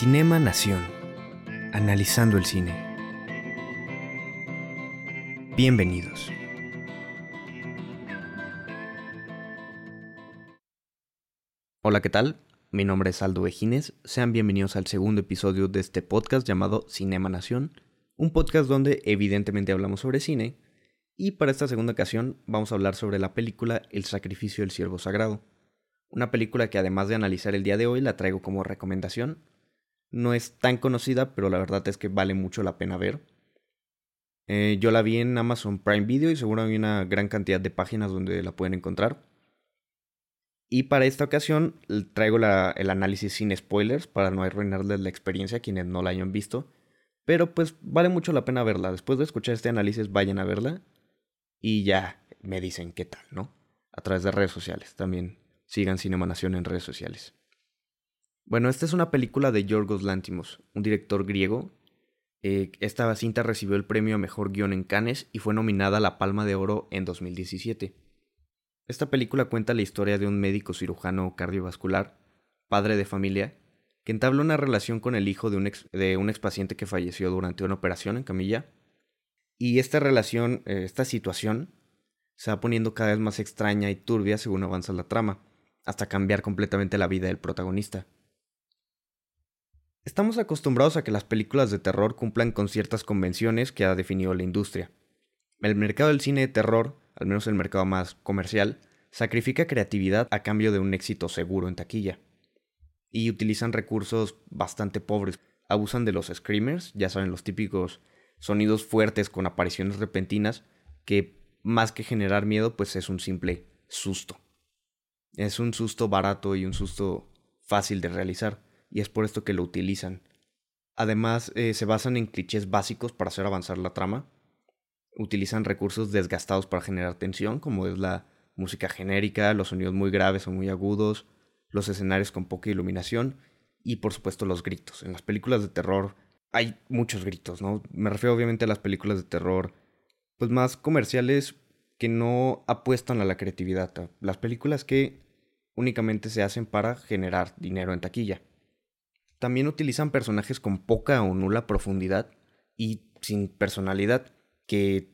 Cinema Nación. Analizando el cine. Bienvenidos. Hola, ¿qué tal? Mi nombre es Aldo Ejines. Sean bienvenidos al segundo episodio de este podcast llamado Cinema Nación. Un podcast donde evidentemente hablamos sobre cine. Y para esta segunda ocasión vamos a hablar sobre la película El sacrificio del siervo sagrado. Una película que además de analizar el día de hoy la traigo como recomendación no es tan conocida, pero la verdad es que vale mucho la pena ver. Eh, yo la vi en Amazon Prime Video y seguro hay una gran cantidad de páginas donde la pueden encontrar. Y para esta ocasión traigo el análisis sin spoilers para no arruinarles la experiencia a quienes no la hayan visto. Pero pues vale mucho la pena verla. Después de escuchar este análisis vayan a verla y ya me dicen qué tal, ¿no? A través de redes sociales. También sigan Cinema Nación en redes sociales. Bueno, esta es una película de Yorgos Lantimos, un director griego. Eh, esta cinta recibió el premio a Mejor Guión en Cannes y fue nominada a la Palma de Oro en 2017. Esta película cuenta la historia de un médico cirujano cardiovascular, padre de familia, que entabla una relación con el hijo de un, ex, de un expaciente que falleció durante una operación en camilla. Y esta relación, eh, esta situación, se va poniendo cada vez más extraña y turbia según avanza la trama, hasta cambiar completamente la vida del protagonista. Estamos acostumbrados a que las películas de terror cumplan con ciertas convenciones que ha definido la industria. El mercado del cine de terror, al menos el mercado más comercial, sacrifica creatividad a cambio de un éxito seguro en taquilla. Y utilizan recursos bastante pobres. Abusan de los screamers, ya saben, los típicos sonidos fuertes con apariciones repentinas, que más que generar miedo, pues es un simple susto. Es un susto barato y un susto fácil de realizar y es por esto que lo utilizan. Además, eh, se basan en clichés básicos para hacer avanzar la trama. Utilizan recursos desgastados para generar tensión, como es la música genérica, los sonidos muy graves o muy agudos, los escenarios con poca iluminación y por supuesto los gritos. En las películas de terror hay muchos gritos, ¿no? Me refiero obviamente a las películas de terror pues más comerciales que no apuestan a la creatividad, las películas que únicamente se hacen para generar dinero en taquilla. También utilizan personajes con poca o nula profundidad y sin personalidad que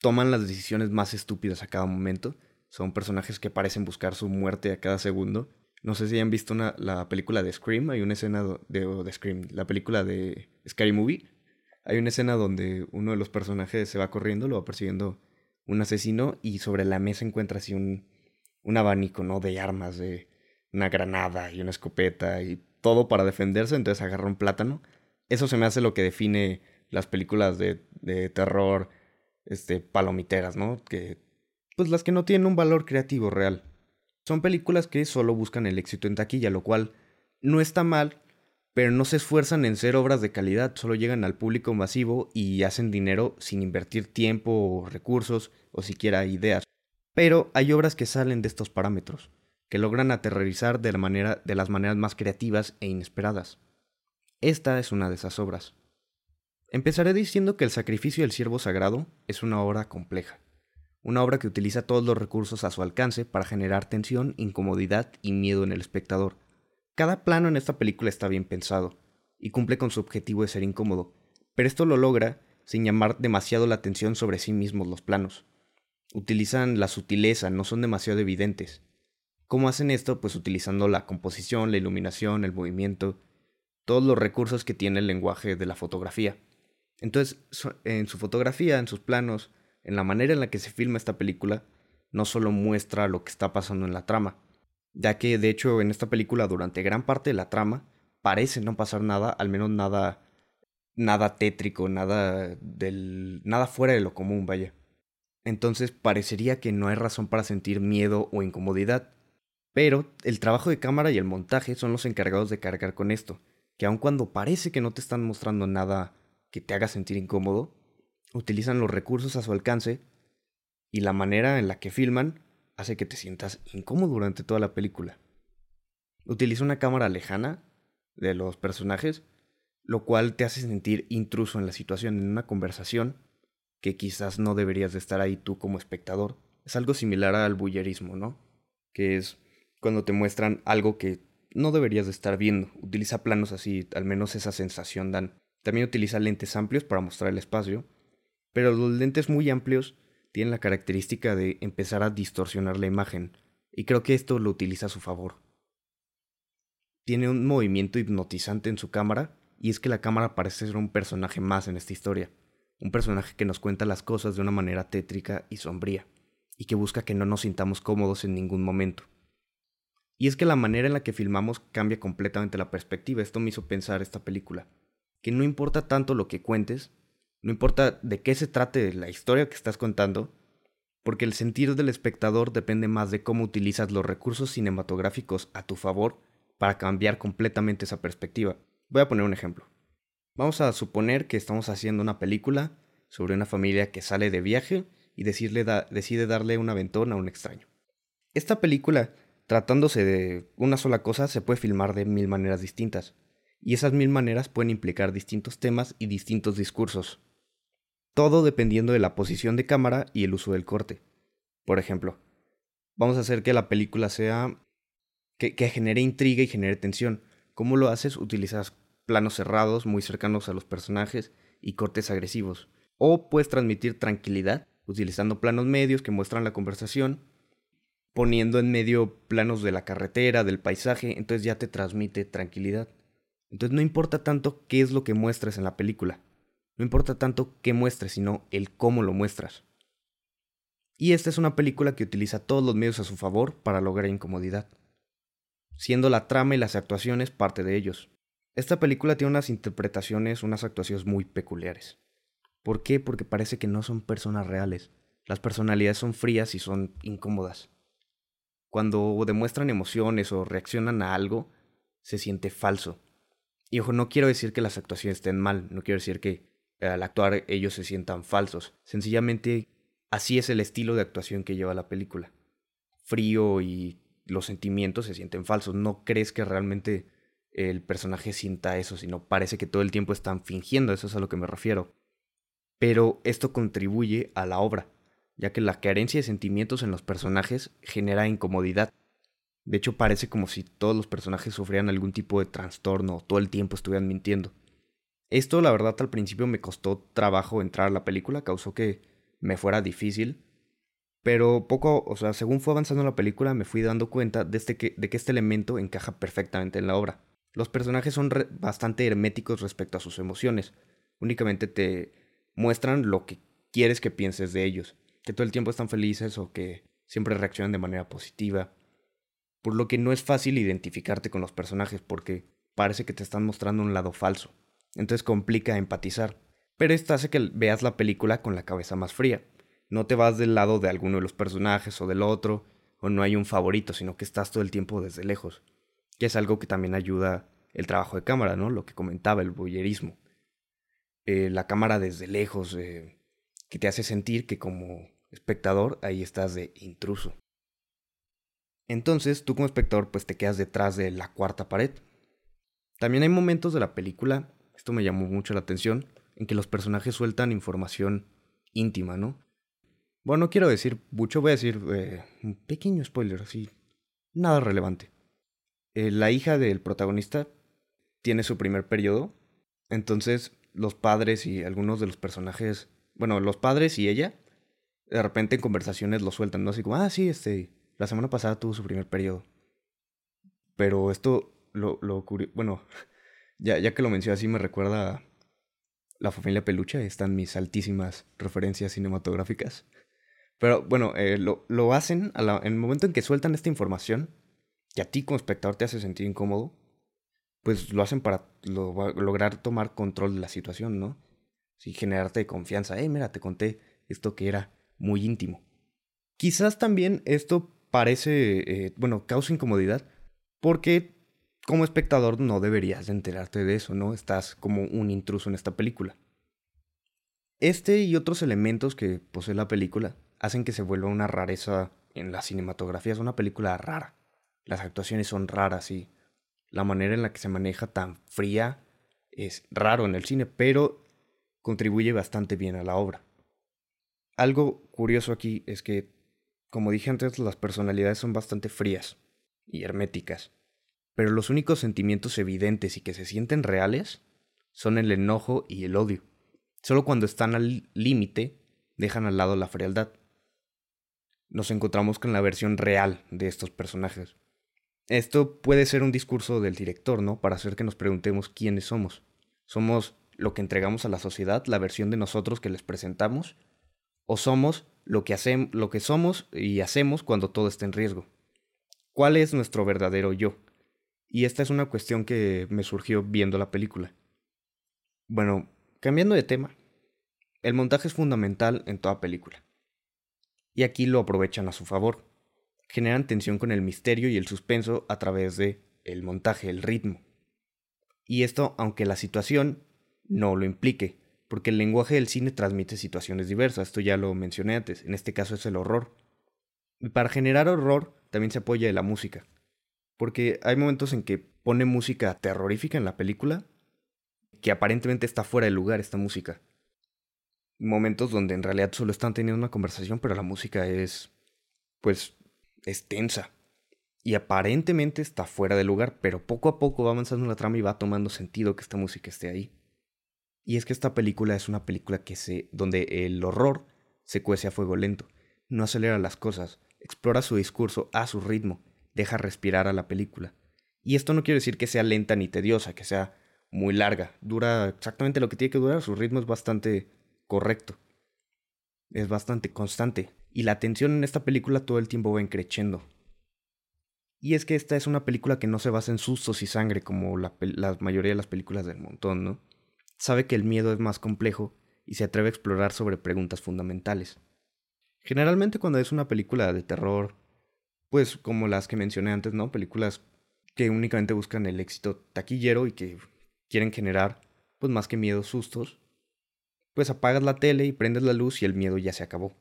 toman las decisiones más estúpidas a cada momento. Son personajes que parecen buscar su muerte a cada segundo. No sé si han visto la película de Scream. Hay una escena de, de Scream, la película de Scary Movie. Hay una escena donde uno de los personajes se va corriendo, lo va persiguiendo un asesino y sobre la mesa encuentra así un, un abanico, ¿no? De armas, de una granada y una escopeta y todo para defenderse, entonces agarra un plátano. Eso se me hace lo que define las películas de, terror, este, palomiteras, ¿no? Que, pues las que no tienen un valor creativo real. Son películas que solo buscan el éxito en taquilla, lo cual no está mal, pero no se esfuerzan en ser obras de calidad, solo llegan al público masivo y hacen dinero sin invertir tiempo o recursos o siquiera ideas. Pero hay obras que salen de estos parámetros que logran aterrorizar de, la manera, de las maneras más creativas e inesperadas. Esta es una de esas obras. Empezaré diciendo que El sacrificio del siervo sagrado es una obra compleja, una obra que utiliza todos los recursos a su alcance para generar tensión, incomodidad y miedo en el espectador. Cada plano en esta película está bien pensado, y cumple con su objetivo de ser incómodo, pero esto lo logra sin llamar demasiado la atención sobre sí mismos los planos. Utilizan la sutileza, no son demasiado evidentes, ¿Cómo hacen esto? Pues utilizando la composición, la iluminación, el movimiento, todos los recursos que tiene el lenguaje de la fotografía. Entonces, en su fotografía, en sus planos, en la manera en la que se filma esta película, no solo muestra lo que está pasando en la trama, ya que de hecho en esta película durante gran parte de la trama parece no pasar nada, al menos nada nada tétrico, nada del nada fuera de lo común, vaya. Entonces parecería que no hay razón para sentir miedo o incomodidad. Pero el trabajo de cámara y el montaje son los encargados de cargar con esto, que aun cuando parece que no te están mostrando nada que te haga sentir incómodo, utilizan los recursos a su alcance y la manera en la que filman hace que te sientas incómodo durante toda la película. Utiliza una cámara lejana de los personajes, lo cual te hace sentir intruso en la situación, en una conversación que quizás no deberías de estar ahí tú como espectador. Es algo similar al bullerismo, ¿no? Que es cuando te muestran algo que no deberías de estar viendo. Utiliza planos así, al menos esa sensación dan. También utiliza lentes amplios para mostrar el espacio, pero los lentes muy amplios tienen la característica de empezar a distorsionar la imagen, y creo que esto lo utiliza a su favor. Tiene un movimiento hipnotizante en su cámara, y es que la cámara parece ser un personaje más en esta historia un personaje que nos cuenta las cosas de una manera tétrica y sombría, y que busca que no nos sintamos cómodos en ningún momento. Y es que la manera en la que filmamos cambia completamente la perspectiva. Esto me hizo pensar esta película. Que no importa tanto lo que cuentes, no importa de qué se trate la historia que estás contando, porque el sentir del espectador depende más de cómo utilizas los recursos cinematográficos a tu favor para cambiar completamente esa perspectiva. Voy a poner un ejemplo. Vamos a suponer que estamos haciendo una película sobre una familia que sale de viaje y decide darle un aventón a un extraño. Esta película, tratándose de una sola cosa, se puede filmar de mil maneras distintas, y esas mil maneras pueden implicar distintos temas y distintos discursos. Todo dependiendo de la posición de cámara y el uso del corte. Por ejemplo, vamos a hacer que la película sea que, genere intriga y genere tensión. ¿Cómo lo haces? Utilizas planos cerrados muy cercanos a los personajes y cortes agresivos. O puedes transmitir tranquilidad utilizando planos medios que muestran la conversación, poniendo en medio planos de la carretera, del paisaje, entonces ya te transmite tranquilidad. Entonces no importa tanto qué es lo que muestres en la película, no importa tanto qué muestres, sino el cómo lo muestras. Y esta es una película que utiliza todos los medios a su favor para lograr incomodidad, siendo la trama y las actuaciones parte de ellos. Esta película tiene unas interpretaciones, unas actuaciones muy peculiares. ¿Por qué? Porque parece que no son personas reales. Las personalidades son frías y son incómodas. Cuando demuestran emociones o reaccionan a algo, se siente falso. Y ojo, no quiero decir que las actuaciones estén mal, no quiero decir que al actuar ellos se sientan falsos. Sencillamente, así es el estilo de actuación que lleva la película. Frío y los sentimientos se sienten falsos. No crees que realmente el personaje sienta eso, sino parece que todo el tiempo están fingiendo, eso es a lo que me refiero. Pero esto contribuye a la obra, ya que la carencia de sentimientos en los personajes genera incomodidad. De hecho, parece como si todos los personajes sufrieran algún tipo de trastorno o todo el tiempo estuvieran mintiendo. Esto, la verdad, al principio me costó trabajo entrar a la película, causó que me fuera difícil. Pero poco, o sea, según fue avanzando la película, me fui dando cuenta de, este que, de que este elemento encaja perfectamente en la obra. Los personajes son bastante herméticos respecto a sus emociones. Únicamente te muestran lo que quieres que pienses de ellos. Que todo el tiempo están felices o que siempre reaccionan de manera positiva. Por lo que no es fácil identificarte con los personajes porque parece que te están mostrando un lado falso. Entonces complica empatizar. Pero esto hace que veas la película con la cabeza más fría. No te vas del lado de alguno de los personajes o del otro, o no hay un favorito, sino que estás todo el tiempo desde lejos que es algo que también ayuda el trabajo de cámara, ¿no? Lo que comentaba, el boyerismo. Eh, la cámara desde lejos, eh, que te hace sentir que como espectador ahí estás de intruso. Entonces, tú como espectador, pues te quedas detrás de la cuarta pared. También hay momentos de la película, esto me llamó mucho la atención, en que los personajes sueltan información íntima, ¿no? Bueno, no quiero decir mucho, voy a decir eh, un pequeño spoiler, así, nada relevante. Eh, la hija del protagonista tiene su primer periodo, entonces los padres y algunos de los personajes, bueno, los padres y ella, de repente en conversaciones lo sueltan, ¿no? Así como, ah, sí, este, la semana pasada tuvo su primer periodo. Pero esto, lo, lo bueno, ya, ya que lo mencioné así me recuerda a la familia Peluche, están mis altísimas referencias cinematográficas. Pero bueno, eh, lo, lo, hacen en el momento en que sueltan esta información, que a ti como espectador te hace sentir incómodo, pues lo hacen para lograr tomar control de la situación, ¿no? Sí, generarte confianza. Hey, mira, te conté esto que era muy íntimo. Quizás también esto parece, eh, bueno, causa incomodidad, porque como espectador no deberías de enterarte de eso, ¿no? Estás como un intruso en esta película. Este y otros elementos que posee la película hacen que se vuelva una rareza en la cinematografía. Es una película rara. Las actuaciones son raras y la manera en la que se maneja tan fría es raro en el cine, pero contribuye bastante bien a la obra. Algo curioso aquí es que, como dije antes, las personalidades son bastante frías y herméticas, pero los únicos sentimientos evidentes y que se sienten reales son el enojo y el odio. Solo cuando están al límite dejan al lado la frialdad. Nos encontramos con la versión real de estos personajes. Esto puede ser un discurso del director, ¿no? Para hacer que nos preguntemos quiénes somos. ¿Somos lo que entregamos a la sociedad, la versión de nosotros que les presentamos? ¿O somos lo que, hacemos, lo que somos y hacemos cuando todo está en riesgo? ¿Cuál es nuestro verdadero yo? Y esta es una cuestión que me surgió viendo la película. Bueno, Cambiando de tema, el montaje es fundamental en toda película. Y aquí lo aprovechan a su favor. Generan tensión con el misterio y el suspenso a través de el montaje, el ritmo. Y esto aunque la situación no lo implique, porque el lenguaje del cine transmite situaciones diversas, esto ya lo mencioné antes, en este caso es el horror. Y para generar horror también se apoya de la música, porque hay momentos en que pone música terrorífica en la película que aparentemente está fuera de lugar esta música. Momentos donde en realidad solo están teniendo una conversación, pero la música es, pues, es tensa. Y aparentemente está fuera de lugar, pero poco a poco va avanzando la trama y va tomando sentido que esta música esté ahí. Y es que esta película es una película que se, donde el horror se cuece a fuego lento, no acelera las cosas, explora su discurso a su ritmo, deja respirar a la película. Y esto no quiere decir que sea lenta ni tediosa, que sea muy larga. Dura exactamente lo que tiene que durar. Su ritmo es bastante correcto. Es bastante constante. Y la tensión en esta película todo el tiempo va increciendo. Y es que esta es una película que no se basa en sustos y sangre como la, la mayoría de las películas del montón, ¿no? Sabe que el miedo es más complejo y se atreve a explorar sobre preguntas fundamentales. Generalmente cuando es una película de terror, pues como las que mencioné antes, ¿no? Películas que únicamente buscan el éxito taquillero y que quieren generar, pues más que miedo, sustos, pues apagas la tele y prendes la luz y el miedo ya se acabó.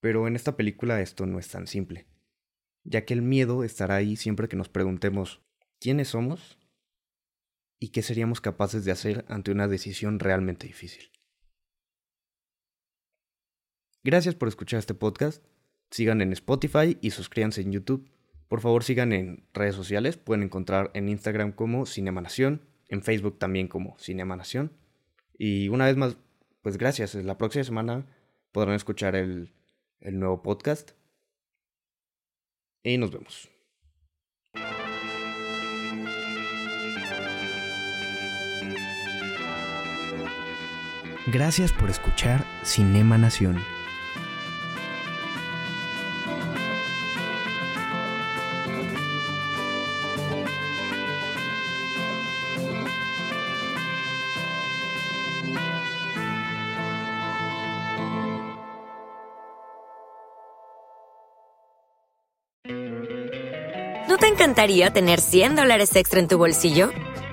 Pero en esta película esto no es tan simple, ya que el miedo estará ahí siempre que nos preguntemos quiénes somos y qué seríamos capaces de hacer ante una decisión realmente difícil. Gracias por escuchar este podcast. Sigan en Spotify y suscríbanse en YouTube. Por favor sigan en redes sociales. Pueden encontrar en Instagram como Cinema Nación en Facebook también como Cinema Nación. Y una vez más, pues gracias. La próxima semana podrán escuchar el, el nuevo podcast. Y nos vemos. Gracias por escuchar Cinema Nación. ¿No te encantaría tener 100 dólares extra en tu bolsillo?